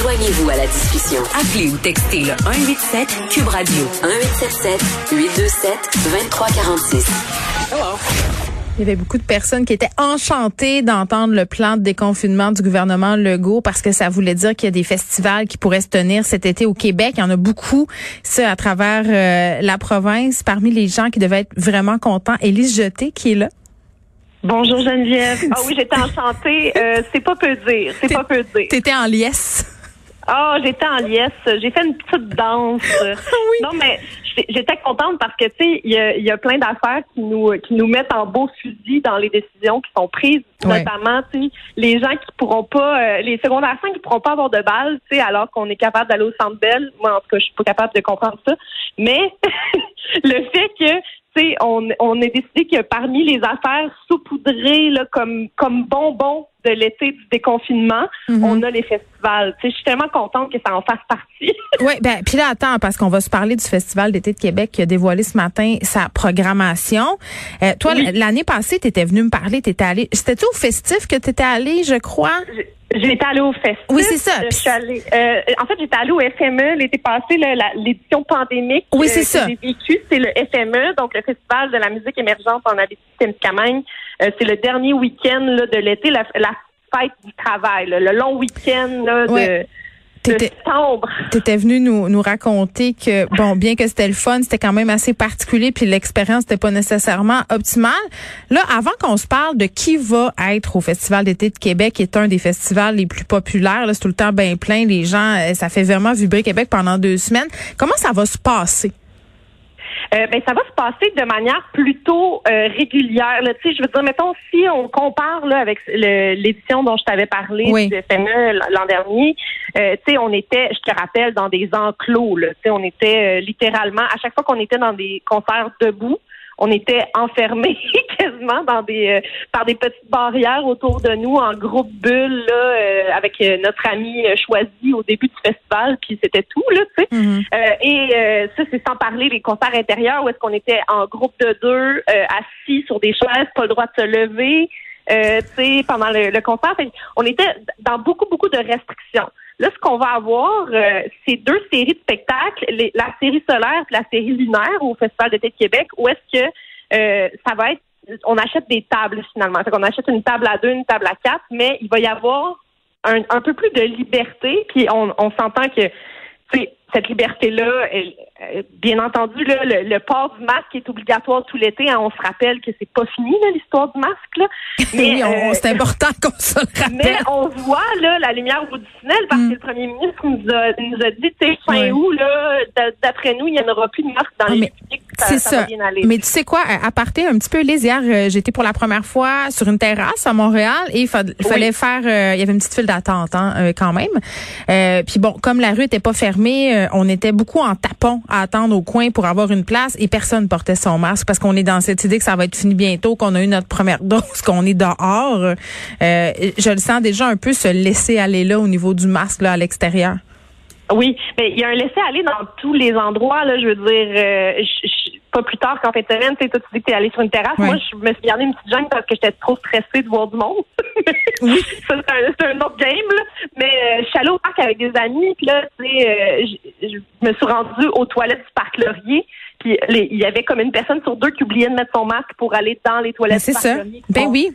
Joignez-vous à la discussion. Appelez ou textez le 187 Cube Radio 1877 827 2346. Il y avait beaucoup de personnes qui étaient enchantées d'entendre le plan de déconfinement du gouvernement Legault parce que ça voulait dire qu'il y a des festivals qui pourraient se tenir cet été au Québec. Il y en a beaucoup, ça, à travers euh, la province. Parmi les gens qui devaient être vraiment contents, Élise Jeté, qui est là. Bonjour Geneviève. Ah oui, j'étais enchantée. Euh, c'est pas peu dire. C'est pas peu dire. T'étais en liesse. Ah, j'étais en liesse. J'ai fait une petite danse. oui. Non, mais j'étais contente parce que tu sais, il y a, y a, plein d'affaires qui nous qui nous mettent en beau fusil dans les décisions qui sont prises, Ouais. notamment tu sais, les gens qui pourront pas, euh, les secondaires 5 qui pourront pas avoir de balles, tu sais, alors qu'on est capable d'aller au Centre Bell. Moi, en tout cas, je suis pas capable de comprendre ça. Mais le fait que tu sais, on, on a décidé que parmi les affaires saupoudrées là, comme comme bonbons de l'été du déconfinement, Mhm. on a les festivals. Tu sais, je suis tellement contente que ça en fasse partie. Oui, ben puis là attends parce qu'on va se parler du Festival d'été de Québec qui a dévoilé ce matin sa programmation. Euh, toi Oui. l'année passée, tu étais venu me parler, tu étais allé c'était tu au festif que tu étais allé, je crois? J'étais allée au festival. Oui, c'est ça. Je suis allée, euh, en fait, j'étais allée au FME l'été passé, l'édition pandémique. Oui, euh, c'est que ça. J'ai vécu, c'est le FME, donc le Festival de la musique émergente en Abitibi-Témiscamingue. Euh, c'est le dernier week-end là, de l'été, la, la fête du travail, là, le long week-end là, de, Ouais. de T'étais- étais venu nous, nous raconter que, bon, bien que c'était le fun, c'était quand même assez particulier, puis l'expérience n'était pas nécessairement optimale. Là, avant qu'on se parle de qui va être au Festival d'été de Québec, qui est un des festivals les plus populaires, là, c'est tout le temps bien plein, les gens, euh, ça fait vraiment vibrer Québec pendant deux semaines. Comment ça va se passer? Euh, ben, ça va se passer de manière plutôt euh, régulière. Là. Tu sais, je veux dire, mettons, si on compare là, avec l'édition dont je t'avais parlé Oui. du FME l'an dernier, euh, tu sais, on était, je te rappelle, dans des enclos. Là. Tu sais, on était euh, littéralement, à chaque fois qu'on était dans des concerts debout, on était enfermés dans des euh, par des petites barrières autour de nous en groupe bulle là, euh, avec euh, notre ami euh, choisi au début du festival puis c'était tout là tu sais euh, et euh, ça, c'est sans parler des concerts intérieurs où est-ce qu'on était en groupe de deux, euh, assis sur des chaises, pas le droit de se lever, euh, tu sais, pendant le, le concert. Fait on était dans beaucoup, beaucoup de restrictions. Là, ce qu'on va avoir, euh, c'est deux séries de spectacles, les- la série solaire et la série lunaire au Festival d'été de Québec, où est-ce que euh, ça va être, on achète des tables finalement. Fait qu'on achète une table à deux, une table à quatre, mais il va y avoir un, un peu plus de liberté, puis on, on s'entend que cette liberté-là, euh, bien entendu, là, le, le port du masque est obligatoire tout l'été. hein. on se rappelle que c'est pas fini l'histoire du masque. Là. oui, euh, c'est important qu'on se le mais rappelle. on voit là la lumière au bout du tunnel parce Mm. que le premier ministre nous a, nous a dit, tu sais, fin Ouais. août, là, d'après nous, il n'y en aura plus de masque dans Ah, les mais publics. C'est ça, ça. va bien aller. Mais tu sais quoi, à partir un petit peu, Lise, hier, euh, j'étais pour la première fois sur une terrasse à Montréal et il fa- fallait faire, euh, il y avait une petite file d'attente hein, euh, quand même. Euh, puis bon, comme la rue était pas fermée, on était beaucoup en tapon à attendre au coin pour avoir une place et personne portait son masque parce qu'on est dans cette idée que ça va être fini bientôt, qu'on a eu notre première dose, qu'on est dehors. Euh, je le sens déjà un peu se laisser aller là au niveau du masque là à l'extérieur. Oui, mais il y a un laisser-aller dans tous les endroits. Là, je veux dire, euh, je- je- pas plus tard qu'en fin de semaine, tu sais, toi, tu dis que tu es allé sur une terrasse. Ouais. Moi, je me suis gardé une petite jungle parce que j'étais trop stressée de voir du monde. Oui. Ça, c'est un, un autre game, là. Mais euh, je suis allée au parc avec des amis, puis là, tu sais, euh, je me suis rendue aux toilettes du parc Laurier. Puis il y avait comme une personne sur deux qui oubliait de mettre son masque pour aller dans les Ben, toilettes c'est du parc ça. Ben oui.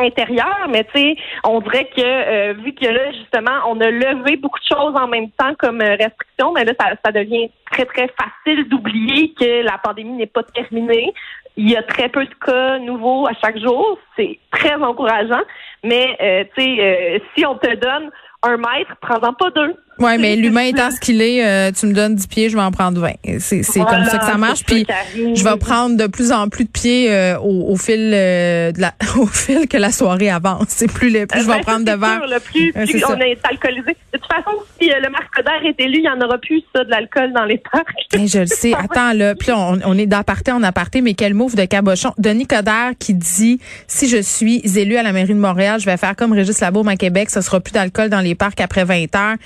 Intérieur, mais tu sais, on dirait que euh, vu que là, justement, on a levé beaucoup de choses en même temps comme euh, restriction, mais là, ça, ça devient très, très facile d'oublier que la pandémie n'est pas terminée. Il y a très peu de cas nouveaux à chaque jour. C'est très encourageant. Mais, euh, tu sais, euh, si on te donne un mètre, prends-en pas deux. Oui, mais l'humain étant ce qu'il est, euh, tu me donnes 10 pieds, je vais en prendre 20. C'est Voilà, comme ça que ça marche. Puis je vais prendre de plus en plus de pieds euh, au, au fil euh, de la, au fil que la soirée avance. C'est plus le plus je vais Ben, prendre ça, de verre. le plus, plus ça. on est alcoolisé. De toute façon, si euh, le marcodère est élu, il n'y en aura plus ça de l'alcool dans les parcs. Je le sais. Attends, là. Puis on, on est d'aparté en aparté, mais quel move de cabochon. Denis Coderre qui dit, si je suis élu à la mairie de Montréal, je vais faire comme Régis Labaume à Québec, ce sera plus d'alcool dans les parcs après 20 heures.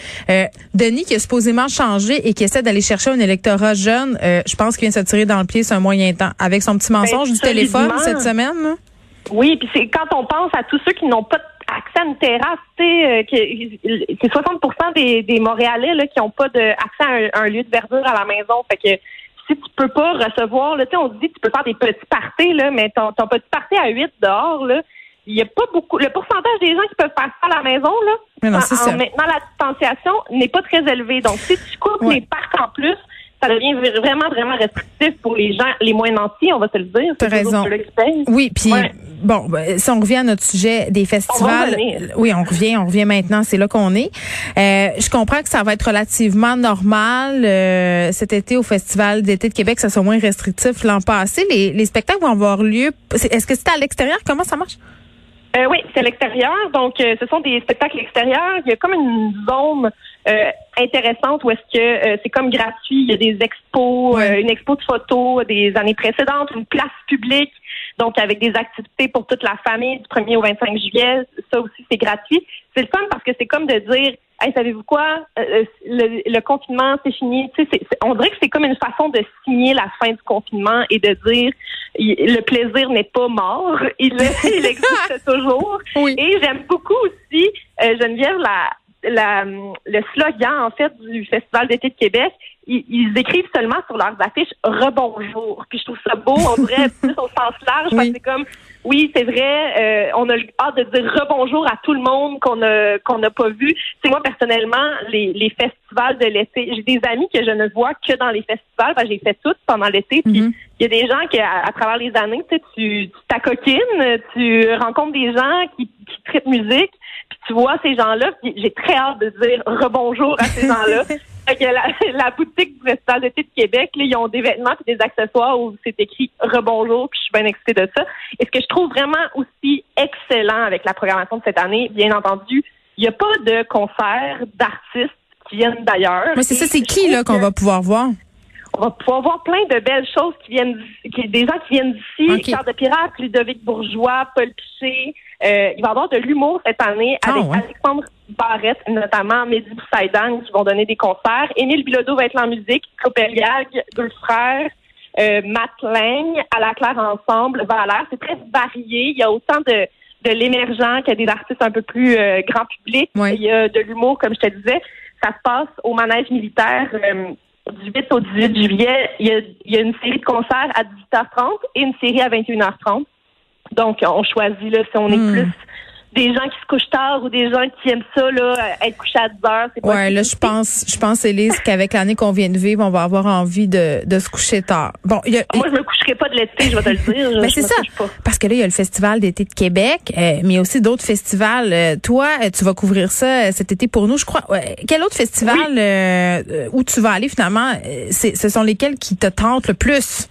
Euh, Denis qui a supposément changé et qui essaie d'aller chercher un électorat jeune, euh, je pense qu'il vient se tirer dans le pied sur un moyen temps. Avec son petit mensonge du téléphone cette semaine. Oui, puis c'est quand on pense à tous ceux qui n'ont pas accès à une terrasse, tu sais, euh, que- c'est 60 des, des Montréalais là, qui n'ont pas de, accès à un, un lieu de verdure à la maison. Fait que si tu peux pas recevoir, là, tu sais, on se dit tu peux faire des petits parties, là, mais ton, ton petit party à 8 dehors, là, il y a pas beaucoup. Le pourcentage des gens qui peuvent faire ça à la maison, là, Mais non, en, ça. maintenant la distanciation, n'est pas très élevé. Donc, si tu coupes Ouais. les parcs en plus, ça devient vraiment, vraiment restrictif pour les gens les moins nantis, on va se le dire. T'as raison. Oui, puis Ouais. bon, ben, si on revient à notre sujet des festivals, oui, on revient, on revient maintenant, c'est là qu'on est. Euh, je comprends que ça va être relativement normal euh, cet été au Festival d'été de Québec, ça soit moins restrictif l'an passé. Les, les spectacles vont avoir lieu. Est-ce que c'est à l'extérieur? Comment ça marche? Euh, oui, c'est à l'extérieur. Donc, euh, ce sont des spectacles extérieurs. Il y a comme une zone euh, intéressante où est-ce que euh, c'est comme gratuit. Il y a des expos, euh, une expo de photos des années précédentes, une place publique, donc avec des activités pour toute la famille du 1er au 25 juillet. Ça aussi, c'est gratuit. C'est le fun parce que c'est comme de dire, hey, savez-vous quoi, Euh, le, le confinement, c'est fini. Tu sais, on dirait que c'est comme une façon de signer la fin du confinement et de dire, il- le plaisir n'est pas mort, il, il existe toujours. Oui. Et j'aime beaucoup aussi, euh, Geneviève, la, la, le slogan en fait du Festival d'été de Québec. Ils, ils écrivent seulement sur leurs affiches rebonjour. Puis je trouve ça beau, on dirait plus au sens large, parce que c'est comme oui, c'est vrai, euh, on a hâte de dire rebonjour à tout le monde qu'on a qu'on n'a pas vu. C'est moi personnellement les, les festivals de l'été. J'ai des amis que je ne vois que dans les festivals. Ben, j'ai fait tout pendant l'été. Puis Mhm. il y a des gens qui, à, à travers les années, tu sais, tu tu t'acoquines, tu rencontres des gens qui, qui traitent musique, puis tu vois ces gens-là. puis J'ai très hâte de dire rebonjour à ces gens-là. La, la boutique du Festival d'été de Québec, là, ils ont des vêtements et des accessoires où c'est écrit rebonjour, puis je suis bien excitée de ça. Et ce que je trouve vraiment aussi excellent avec la programmation de cette année, bien entendu, il n'y a pas de concert d'artistes qui viennent d'ailleurs. Oui, c'est ça. C'est qui là qu'on va pouvoir voir? On va pouvoir voir plein de belles choses qui viennent d'ici- qui, des gens qui viennent d'ici, Ok. Charles de Pirate, Ludovic Bourgeois, Paul Piché. Euh, il va y avoir de l'humour cette année Ah, avec ouais. Alexandre Barrette, notamment Mehdi Boussaïdan qui vont donner des concerts. Émile Bilodeau va être là en musique, Copeliag, deux frères, euh, Matt Lang, à la claire ensemble, Valère. C'est très varié. Il y a autant de de l'émergent que des artistes un peu plus euh, grand public. Il y a de l'humour, comme je te disais. Ça se passe au manège militaire euh, du 8 au 18 juillet. Il y, a, il y a une série de concerts à 18h30 et une série à 21h30. Donc, on choisit là, si on est Hmm. plus des gens qui se couchent tard ou des gens qui aiment ça, là, être couché à 10 heures. C'est pas Ouais, là, je pense, je pense, Élise, qu'avec l'année qu'on vient de vivre, on va avoir envie de, de se coucher tard. Bon, y a, Moi, je me coucherai pas de l'été, je vais te le dire. Je- Ben, c'est ça. pas. Parce que là, il y a le Festival d'été de Québec, euh, mais il y a aussi d'autres festivals. Euh, toi, euh, tu vas couvrir ça euh, cet été pour nous, je crois. Ouais. Quel autre festival euh, euh, où tu vas aller finalement? c'est- ce sont lesquels qui te tentent le plus?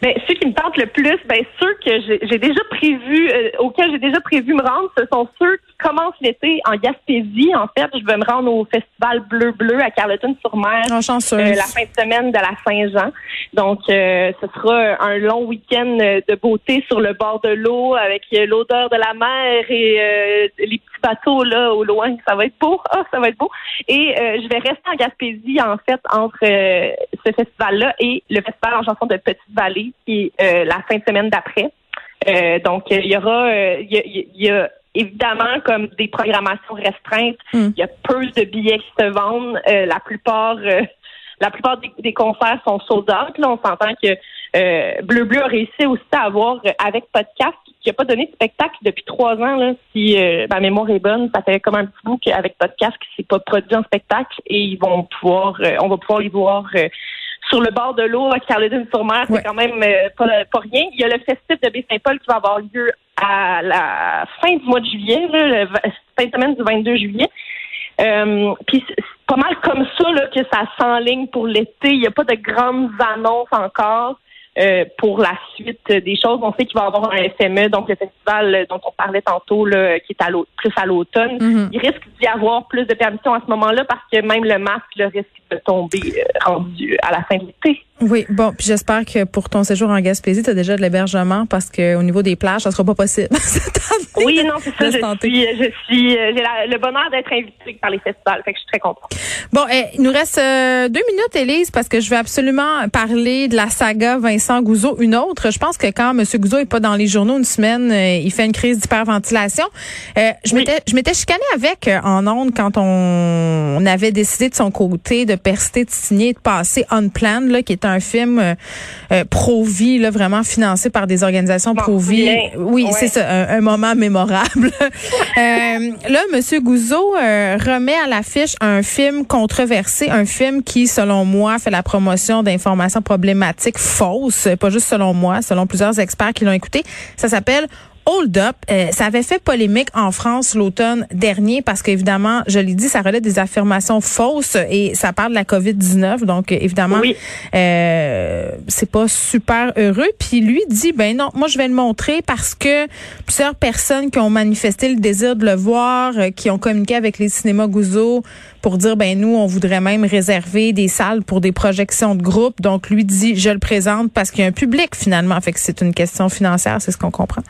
Ben, ceux qui me tentent le plus, ben, ceux que j'ai j'ai déjà prévu, euh, auxquels j'ai déjà prévu me rendre, ce sont ceux qui commencent l'été en Gaspésie. En fait, je vais me rendre au Festival Bleu Bleu à Carleton-sur-Mer. Chanceuse. euh, la fin de semaine de la Saint-Jean. Donc, euh, ce sera un long week-end euh, de beauté sur le bord de l'eau avec euh, l'odeur de la mer et euh, les bateaux là au loin. Ça va être beau. Ah, ça va être beau. Et euh, je vais rester en Gaspésie, en fait, entre euh, ce festival-là et le festival en chanson de Petite-Vallée, qui est euh, la fin de semaine d'après. Euh, donc, il y aura, euh, il y, a, y a évidemment comme des programmations restreintes. Mm. Il y a peu de billets qui se vendent. Euh, la plupart, euh, la plupart des, des concerts sont sold out. Là, on s'entend que Bleu Bleu a réussi aussi à avoir euh, avec podcast qui n'a pas donné de spectacle depuis trois ans. Là, si euh, ma mémoire est bonne, ça fait comme un petit bout qu'avec podcast qui s'est pas produit en spectacle et ils vont pouvoir, euh, on va pouvoir les voir. euh, sur le bord de l'eau à Caledon-sur-Mer, Ouais. c'est quand même euh, pas, pas rien. Il y a le festif de Baie-Saint-Paul qui va avoir lieu à la fin du mois de juillet, là, le v- fin de semaine du 22 juillet. Euh, Puis c'est c'est pas mal comme ça là, que ça s'enligne pour l'été. Il n'y a pas de grandes annonces encore. Euh, pour la suite des choses, on sait qu'il va y avoir un FME, donc le festival euh, dont on parlait tantôt, là, qui est à plus à l'automne. Mhm. Il risque d'y avoir plus de permissions à ce moment-là parce que même le masque le risque de tomber euh, rendu à la fin de l'été. Oui, bon, puis j'espère que pour ton séjour en Gaspésie, tu as déjà de l'hébergement parce que au niveau des plages, ça sera pas possible cette année. Oui, non, c'est ça. Laisse Je suis, je suis, euh, j'ai la- le bonheur d'être invitée par les festivals, fait que je suis très contente. Bon, eh, il nous reste euh, deux minutes, Élise, parce que je veux absolument parler de la saga Vincent Gouzeau. Une autre, je pense que quand M. Gouzeau est pas dans les journaux une semaine, euh, il fait une crise d'hyperventilation. Euh, je Oui. m'étais je m'étais chicanée avec euh, en ondes quand on, on avait décidé de son côté de persister, de signer, de passer Unplanned, là, qui est un film euh, euh, pro-vie, là, vraiment financé par des organisations pro-vie. Oui, Ouais. c'est ça, un, un moment mémorable. Euh, là, Monsieur Gouzeau euh, remet à l'affiche un film controversé, un film qui, selon moi, fait la promotion d'informations problématiques fausses, pas juste selon moi, selon plusieurs experts qui l'ont écouté. Ça s'appelle Hold Up, euh, ça avait fait polémique en France l'automne dernier parce qu'évidemment, je l'ai dit, ça relève des affirmations fausses et ça parle de la COVID-19. Donc, évidemment, Oui. euh, c'est pas super heureux. Puis lui dit, ben non, moi je vais le montrer parce que plusieurs personnes qui ont manifesté le désir de le voir, euh, qui ont communiqué avec les cinémas Gouzeau pour dire, ben nous, on voudrait même réserver des salles pour des projections de groupe. Donc lui dit, je le présente parce qu'il y a un public finalement. Fait que c'est une question financière, c'est ce qu'on comprend.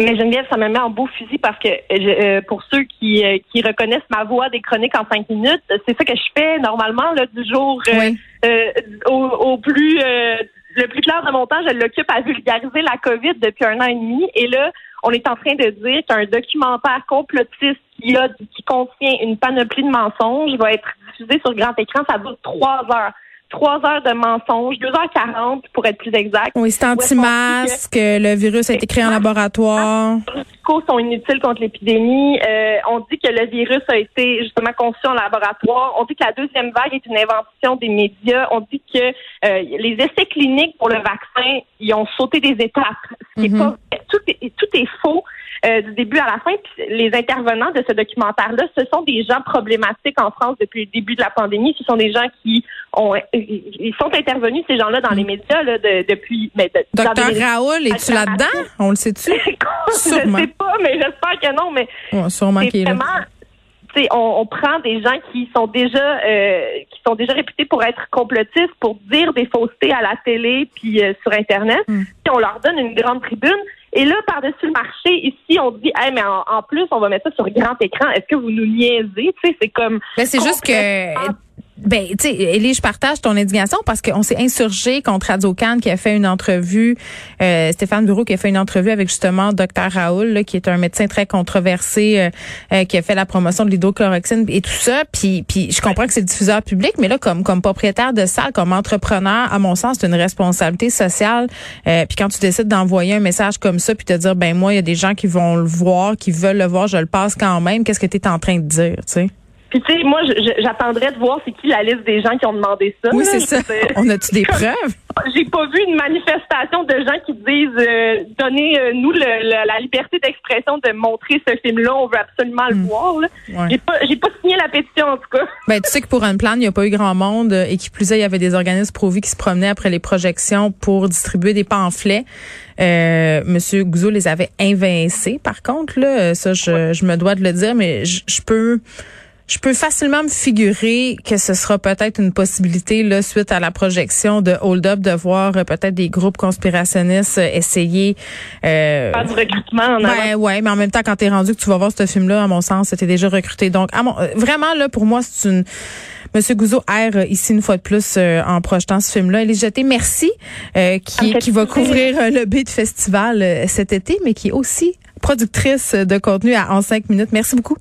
Mais Geneviève, ça me met en beau fusil parce que je- euh, pour ceux qui, euh, qui reconnaissent ma voix des chroniques en cinq minutes, c'est ça que je fais normalement là, du jour euh, Oui. euh, au, au plus euh, le plus clair de mon temps, je l'occupe à vulgariser la COVID depuis un an et demi. Et là, on est en train de dire qu'un documentaire complotiste qui a qui contient une panoplie de mensonges va être diffusé sur grand écran. Ça dure trois heures. Trois heures de mensonges, 2h40 pour être plus exact. Oui, c'est anti-masque, le virus a été créé en laboratoire. médicaux sont inutiles contre l'épidémie. Euh, on dit que le virus a été justement conçu en laboratoire. On dit que la deuxième vague est une invention des médias. On dit que euh, les essais cliniques pour le vaccin, ils ont sauté des étapes. Ce qui est Mhm. pas tout est, tout est faux. euh, du début à la fin, Puis les intervenants de ce documentaire-là, ce sont des gens problématiques en France depuis le début de la pandémie. Ce sont des gens qui ils sont intervenus ces gens-là dans les médias là, de- depuis. Mais de- Docteur Raoul, es-tu là-dedans? On le sait-tu? je Sûrement. sais pas, mais j'espère que non. Mais Ouais, sûrement qu'il est là. vraiment, sais, on, on prend des gens qui sont déjà, euh, qui sont déjà réputés pour être complotistes, pour dire des faussetés à la télé puis euh, sur Internet. Mm. Puis on leur donne une grande tribune. Et là, par-dessus le marché, ici, on dit, hey, mais en, en plus, on va mettre ça sur grand écran. Est-ce que vous nous niaisez? Tu sais, c'est comme. Ben, c'est juste que, ben, tu sais, Élie, je partage ton indignation parce qu'on s'est insurgé contre Radio Cannes qui a fait une entrevue, euh, Stéphane Bureau qui a fait une entrevue avec justement Dr Raoul, là, qui est un médecin très controversé, euh, euh, qui a fait la promotion de l'hydrochloroxine et tout ça. Puis, puis je comprends que c'est diffuseur public, mais là, comme comme propriétaire de salle, comme entrepreneur, à mon sens, c'est une responsabilité sociale. Euh, puis quand tu décides d'envoyer un message comme ça, puis te dire, ben moi, il y a des gens qui vont le voir, qui veulent le voir, je le passe quand même. Qu'est-ce que tu es en train de dire, tu sais? Puis tu sais, moi, j'attendrais de voir c'est qui la liste des gens qui ont demandé ça. Oui, c'est ça. On a-tu des preuves? J'ai pas vu une manifestation de gens qui disent euh, donnez-nous le- le- la liberté d'expression de montrer ce film-là, on veut absolument le voir. Hmm. Ouais. J'ai pas j'ai pas signé la pétition en tout cas. Ben, tu sais que pour un plan, il n'y a pas eu grand monde euh, et qui plus est, il y avait des organismes pro-vie qui se promenaient après les projections pour distribuer des pamphlets. Euh, Monsieur Gouzeau les avait invincés, par contre, là, euh, ça, je, je me dois de le dire, mais je peux... Je peux facilement me figurer que ce sera peut-être une possibilité là suite à la projection de Hold Up de voir euh, peut-être des groupes conspirationnistes euh, essayer euh, Pas du recrutement en ben ouais, mais en même temps, quand t'es rendu que tu vas voir ce film-là, à mon sens, c'était déjà recruté. Donc, à mon, euh, vraiment là, pour moi, c'est une. Monsieur Gouzeau erre ici une fois de plus euh, en projetant ce film-là. Elie Jeté, merci, euh, qui, qui va couvrir le B de festival cet été, mais qui est aussi productrice de contenu à En 5 minutes. Merci beaucoup.